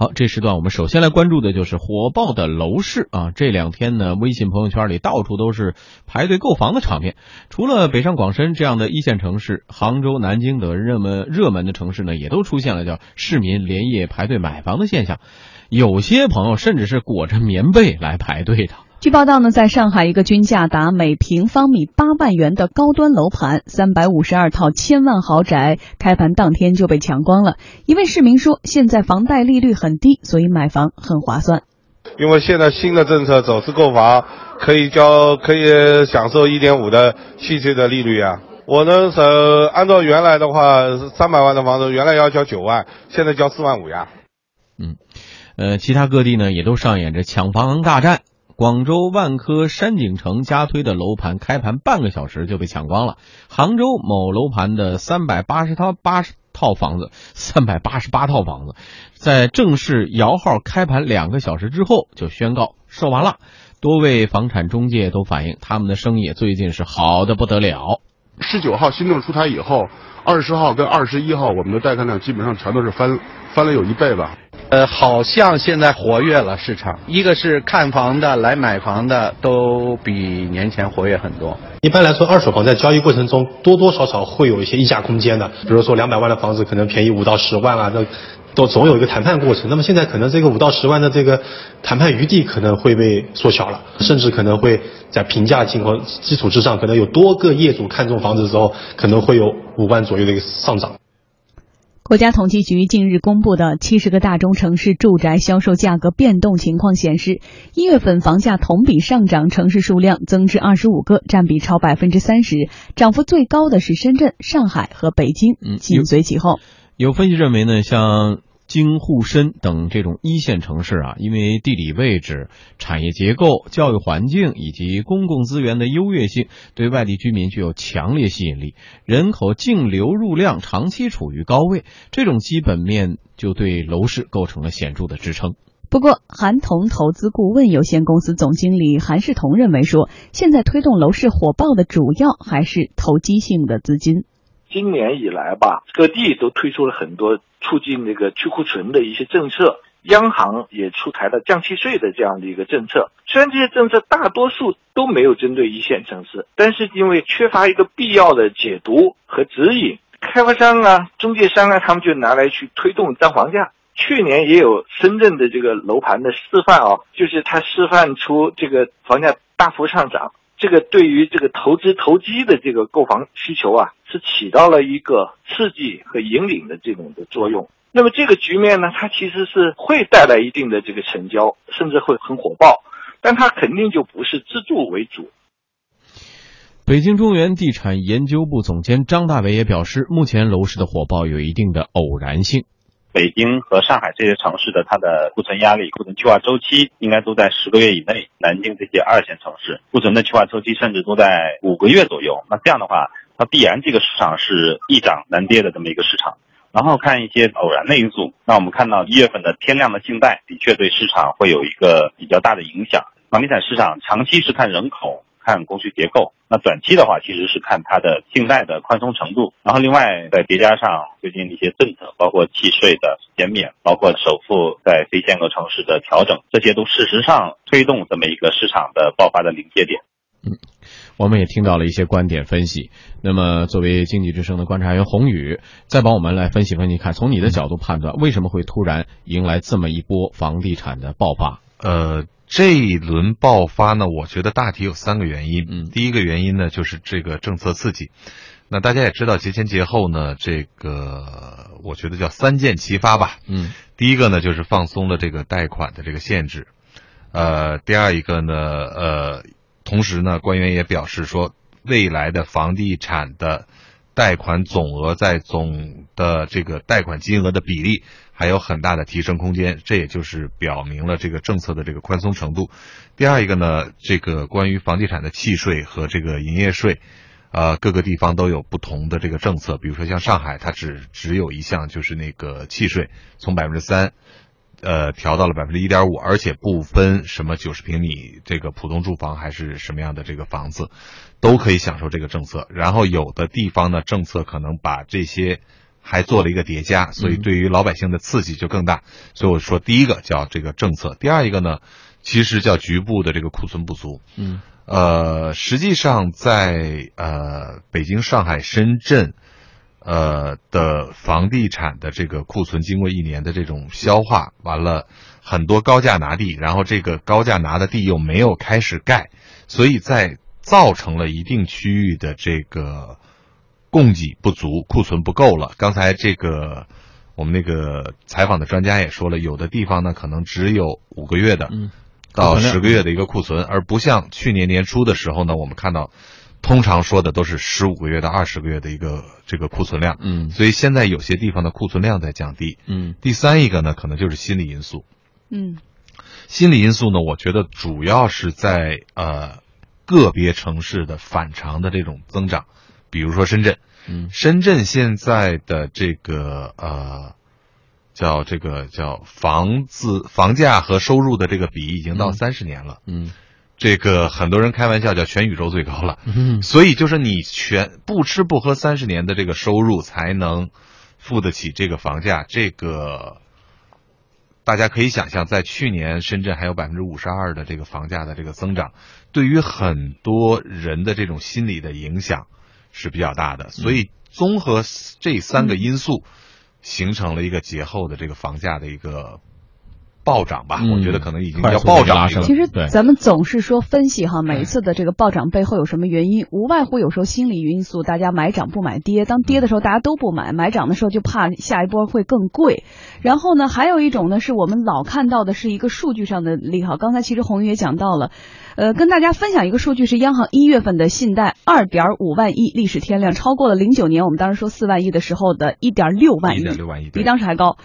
好，这时段我们首先来关注的就是火爆的楼市啊！这两天呢，微信朋友圈里到处都是排队购房的场面。除了北上广深这样的一线城市，杭州、南京等热门热门的城市呢，也都出现了叫市民连夜排队买房的现象。有些朋友甚至是裹着棉被来排队的。据报道呢，在上海一个均价达每平方米八万元的高端楼盘，三百五十二套千万豪宅，开盘当天就被抢光了。一位市民说：“现在房贷利率很低，所以买房很划算。因为现在新的政策，首次购房可以交，可以享受一点五的细税的利率啊。我呢是按照原来的话，三百万的房子原来要交九万，现在交四万五呀。嗯，呃，其他各地呢也都上演着抢房大战。”广州万科山景城加推的楼盘开盘半个小时就被抢光了。杭州某楼盘的三百八十套八十套房子，三百八十八套房子，在正式摇号开盘两个小时之后就宣告售完了。多位房产中介都反映，他们的生意最近是好的不得了。十九号新政出台以后，二十号跟二十一号，我们的带看量基本上全都是翻翻了有一倍吧。呃，好像现在活跃了市场，一个是看房的来买房的都比年前活跃很多。一般来说，二手房在交易过程中多多少少会有一些溢价空间的，比如说两百万的房子可能便宜五到十万啊，那都总有一个谈判过程。那么现在可能这个五到十万的这个谈判余地可能会被缩小了，甚至可能会在评价情况基础之上，可能有多个业主看中房子之后，可能会有五万左右的一个上涨。国家统计局近日公布的七十个大中城市住宅销售价格变动情况显示，一月份房价同比上涨城市数量增至二十五个，占比超百分之三十，涨幅最高的是深圳、上海和北京，紧随其后。有分析认为呢，像。京沪深等这种一线城市啊，因为地理位置、产业结构、教育环境以及公共资源的优越性，对外地居民具有强烈吸引力，人口净流入量长期处于高位，这种基本面就对楼市构成了显著的支撑。不过，韩同投资顾问有限公司总经理韩世同认为说，现在推动楼市火爆的主要还是投机性的资金。今年以来吧，各地都推出了很多促进那个去库存的一些政策，央行也出台了降契税的这样的一个政策。虽然这些政策大多数都没有针对一线城市，但是因为缺乏一个必要的解读和指引，开发商啊、中介商啊，他们就拿来去推动涨房价。去年也有深圳的这个楼盘的示范啊，就是它示范出这个房价大幅上涨。这个对于这个投资投机的这个购房需求啊，是起到了一个刺激和引领的这种的作用。那么这个局面呢，它其实是会带来一定的这个成交，甚至会很火爆，但它肯定就不是自住为主。北京中原地产研究部总监张大伟也表示，目前楼市的火爆有一定的偶然性。北京和上海这些城市的它的库存压力、库存去化周期应该都在十个月以内。南京这些二线城市库存的去化周期甚至都在五个月左右。那这样的话，它必然这个市场是易涨难跌的这么一个市场。然后看一些偶然的因素，那我们看到一月份的天量的信贷的确对市场会有一个比较大的影响。房地产市场长期是看人口。看供需结构，那短期的话其实是看它的信贷的宽松程度，然后另外再叠加上最近一些政策，包括契税的减免，包括首付在非限购城市的调整，这些都事实上推动这么一个市场的爆发的临界点。嗯，我们也听到了一些观点分析。那么作为经济之声的观察员宏宇，再帮我们来分析分析看，从你的角度判断，为什么会突然迎来这么一波房地产的爆发？呃。这一轮爆发呢，我觉得大体有三个原因。嗯，第一个原因呢，就是这个政策刺激。那大家也知道，节前节后呢，这个我觉得叫三箭齐发吧。嗯，第一个呢，就是放松了这个贷款的这个限制。呃，第二一个呢，呃，同时呢，官员也表示说，未来的房地产的。贷款总额在总的这个贷款金额的比例还有很大的提升空间，这也就是表明了这个政策的这个宽松程度。第二一个呢，这个关于房地产的契税和这个营业税，呃，各个地方都有不同的这个政策。比如说像上海，它只只有一项，就是那个契税从百分之三。呃，调到了百分之一点五，而且不分什么九十平米这个普通住房还是什么样的这个房子，都可以享受这个政策。然后有的地方呢，政策可能把这些还做了一个叠加，所以对于老百姓的刺激就更大。所以我说，第一个叫这个政策，第二一个呢，其实叫局部的这个库存不足。嗯，呃，实际上在呃北京、上海、深圳，呃的房地产的这个库存，经过一年的这种消化，完了很多高价拿地，然后这个高价拿的地又没有开始盖，所以在造成了一定区域的这个。供给不足，库存不够了。刚才这个我们那个采访的专家也说了，有的地方呢可能只有五个月的，到十个月的一个库存，而不像去年年初的时候呢，我们看到通常说的都是十五个月到二十个月的一个这个库存量，嗯，所以现在有些地方的库存量在降低，嗯。第三一个呢，可能就是心理因素，嗯，心理因素呢，我觉得主要是在呃个别城市的反常的这种增长。比如说深圳，嗯，深圳现在的这个呃，叫这个叫房子房价和收入的这个比已经到三十年了，嗯，这个很多人开玩笑叫全宇宙最高了，嗯，所以就是你全不吃不喝三十年的这个收入才能付得起这个房价，这个大家可以想象，在去年深圳还有百分之五十二的这个房价的这个增长，对于很多人的这种心理的影响。是比较大的，所以综合这三个因素，形成了一个节后的这个房价的一个暴涨吧。我觉得可能已经叫暴涨了。其实咱们总是说分析哈，每一次的这个暴涨背后有什么原因，无外乎有时候心理因素，大家买涨不买跌。当跌的时候大家都不买，买涨的时候就怕下一波会更贵。然后呢，还有一种呢，是我们老看到的是一个数据上的利好。刚才其实红云也讲到了。呃，跟大家分享一个数据，是央行一月份的信贷二点五万亿，历史天量，超过了零九年我们当时说四万亿的时候的一点六万亿，六万亿比当时还高。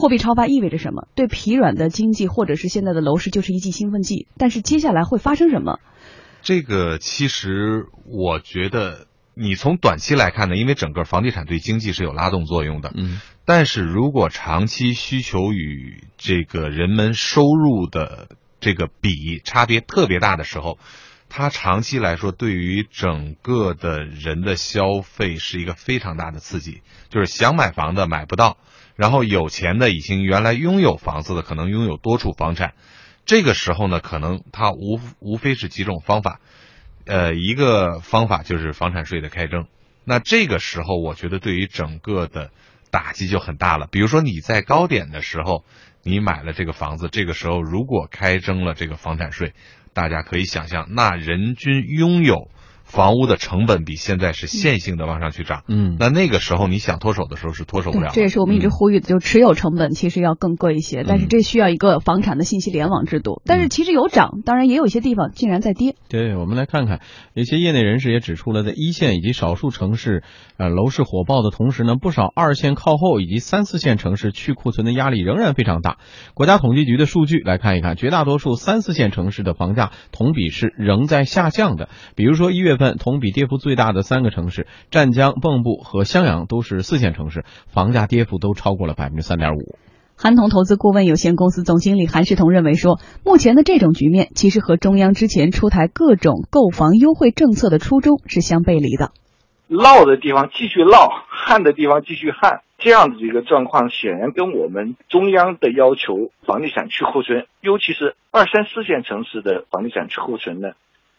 货币超发意味着什么？对疲软的经济或者是现在的楼市就是一剂兴奋剂。但是接下来会发生什么？这个其实我觉得，你从短期来看呢，因为整个房地产对经济是有拉动作用的，嗯，但是如果长期需求与这个人们收入的这个比差别特别大的时候，它长期来说对于整个的人的消费是一个非常大的刺激。就是想买房的买不到，然后有钱的已经原来拥有房子的可能拥有多处房产，这个时候呢，可能它无无非是几种方法，呃，一个方法就是房产税的开征。那这个时候，我觉得对于整个的打击就很大了。比如说你在高点的时候。你买了这个房子，这个时候如果开征了这个房产税，大家可以想象，那人均拥有。房屋的成本比现在是线性的往上去涨，嗯，那那个时候你想脱手的时候是脱手不了。这也是我们一直呼吁的，就持有成本其实要更贵一些，但是这需要一个房产的信息联网制度。但是其实有涨，当然也有一些地方竟然在跌。对，我们来看看，有些业内人士也指出了，在一线以及少数城市，呃，楼市火爆的同时呢，不少二线靠后以及三四线城市去库存的压力仍然非常大。国家统计局的数据来看一看，绝大多数三四线城市的房价同比是仍在下降的。比如说一月。份同比跌幅最大的三个城市，湛江、蚌埠和襄阳都是四线城市，房价跌幅都超过了百分之三点五。韩同投资顾问有限公司总经理韩世同认为说，目前的这种局面其实和中央之前出台各种购房优惠政策的初衷是相背离的。涝的地方继续涝，旱的地方继续旱，这样的一个状况显然跟我们中央的要求房地产去库存，尤其是二三四线城市的房地产去库存呢。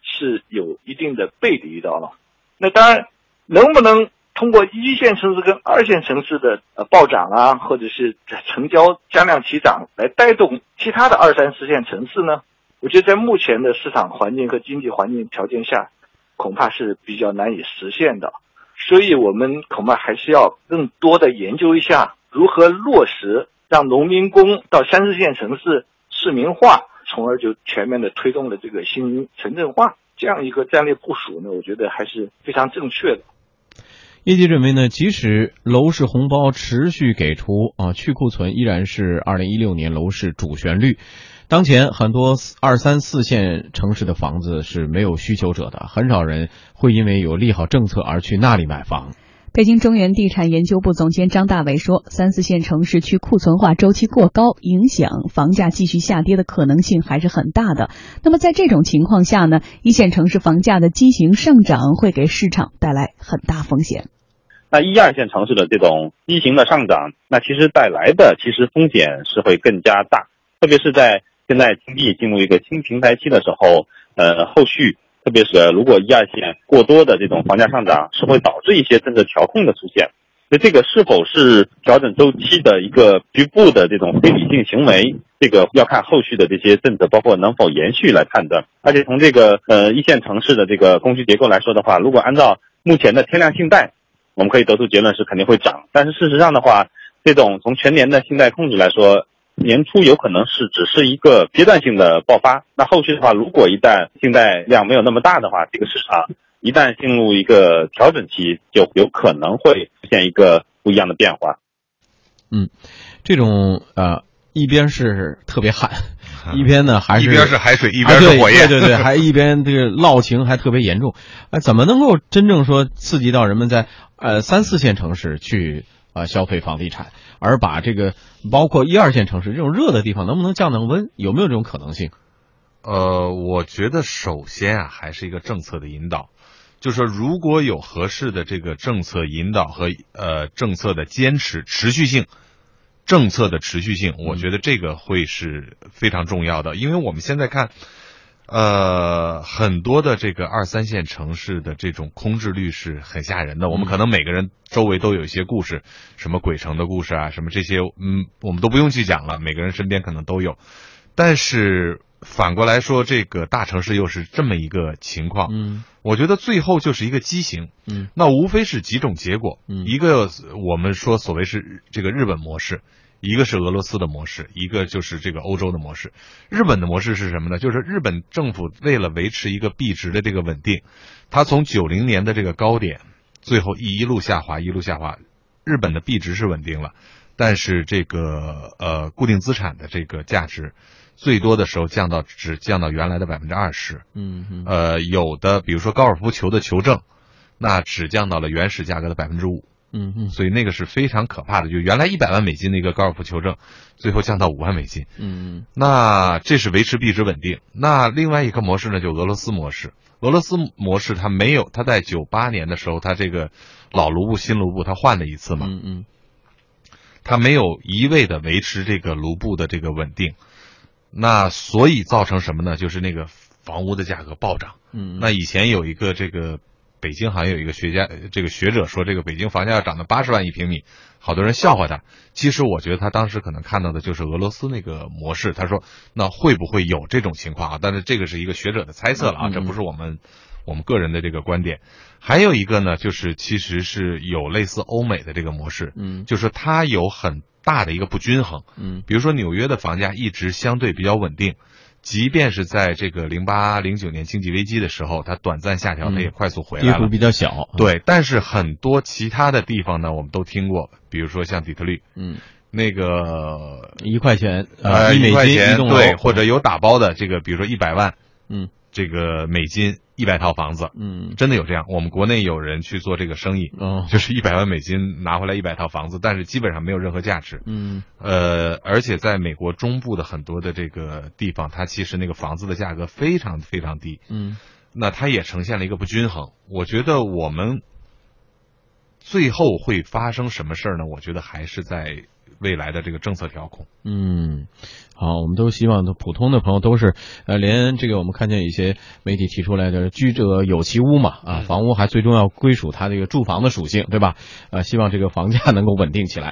是有一定的背离的啊，那当然，能不能通过一线城市跟二线城市的呃暴涨啊，或者是成交加量齐涨来带动其他的二三四线城市呢？我觉得在目前的市场环境和经济环境条件下，恐怕是比较难以实现的。所以我们恐怕还是要更多的研究一下如何落实让农民工到三四线城市市民化。从而就全面的推动了这个新城镇化这样一个战略部署呢，我觉得还是非常正确的。业界认为呢，即使楼市红包持续给出啊，去库存依然是二零一六年楼市主旋律。当前很多二三四线城市的房子是没有需求者的，很少人会因为有利好政策而去那里买房。北京中原地产研究部总监张大伟说：“三四线城市去库存化周期过高，影响房价继续下跌的可能性还是很大的。那么在这种情况下呢，一线城市房价的畸形上涨会给市场带来很大风险。那一二线城市的这种畸形的上涨，那其实带来的其实风险是会更加大，特别是在现在经济进入一个新平台期的时候，呃，后续特别是如果一二线过多的这种房价上涨，是会导致一些政策调控的出现。那这个是否是调整周期的一个局部的这种非理性行为？这个要看后续的这些政策，包括能否延续来判断。而且从这个呃一线城市的这个供需结构来说的话，如果按照目前的天量信贷，我们可以得出结论是肯定会涨。但是事实上的话，这种从全年的信贷控制来说，年初有可能是只是一个阶段性的爆发。那后续的话，如果一旦信贷量没有那么大的话，这个市场。一旦进入一个调整期，就有可能会出现一个不一样的变化。嗯，这种呃，一边是特别旱，一边呢还是一边是海水，一边是火焰，对对对，还一边这个涝情还特别严重。啊，怎么能够真正说刺激到人们在呃三四线城市去啊消费房地产，而把这个包括一二线城市这种热的地方能不能降降温？有没有这种可能性？呃，我觉得首先啊，还是一个政策的引导。就是说，如果有合适的这个政策引导和呃政策的坚持持续性，政策的持续性，我觉得这个会是非常重要的。因为我们现在看，呃，很多的这个二三线城市的这种空置率是很吓人的。我们可能每个人周围都有一些故事，什么鬼城的故事啊，什么这些，嗯，我们都不用去讲了，每个人身边可能都有。但是。反过来说，这个大城市又是这么一个情况。嗯，我觉得最后就是一个畸形。嗯，那无非是几种结果。嗯，一个我们说所谓是这个日本模式，一个是俄罗斯的模式，一个就是这个欧洲的模式。日本的模式是什么呢？就是日本政府为了维持一个币值的这个稳定，它从九零年的这个高点，最后一路下滑，一路下滑。日本的币值是稳定了，但是这个呃固定资产的这个价值。最多的时候降到只降到原来的百分之二十，嗯，呃，有的比如说高尔夫球的球证，那只降到了原始价格的百分之五，嗯嗯，所以那个是非常可怕的，就原来一百万美金的一个高尔夫球证，最后降到五万美金，嗯，那这是维持币值稳定。那另外一个模式呢，就俄罗斯模式，俄罗斯模式它没有，它在九八年的时候，它这个老卢布新卢布它换了一次嘛，嗯嗯，它没有一味的维持这个卢布的这个稳定。那所以造成什么呢？就是那个房屋的价格暴涨。嗯，那以前有一个这个北京好像有一个学家，这个学者说，这个北京房价要涨到八十万一平米，好多人笑话他。其实我觉得他当时可能看到的就是俄罗斯那个模式。他说，那会不会有这种情况啊？但是这个是一个学者的猜测了啊，这不是我们我们个人的这个观点。还有一个呢，就是其实是有类似欧美的这个模式，嗯，就是它有很。大的一个不均衡，嗯，比如说纽约的房价一直相对比较稳定，即便是在这个零八零九年经济危机的时候，它短暂下调，它也快速回来了，跌幅比较小。对，但是很多其他的地方呢，我们都听过，比如说像底特律，嗯，那个一块钱呃一块钱对，或者有打包的这个，比如说一百万，嗯。这个美金一百套房子，嗯，真的有这样。我们国内有人去做这个生意，哦，就是一百万美金拿回来一百套房子，但是基本上没有任何价值，嗯，呃，而且在美国中部的很多的这个地方，它其实那个房子的价格非常非常低，嗯，那它也呈现了一个不均衡。我觉得我们最后会发生什么事儿呢？我觉得还是在。未来的这个政策调控，嗯，好，我们都希望的普通的朋友都是，呃，连这个我们看见一些媒体提出来的居者有其屋嘛，啊，房屋还最终要归属它这个住房的属性，对吧？呃，希望这个房价能够稳定起来。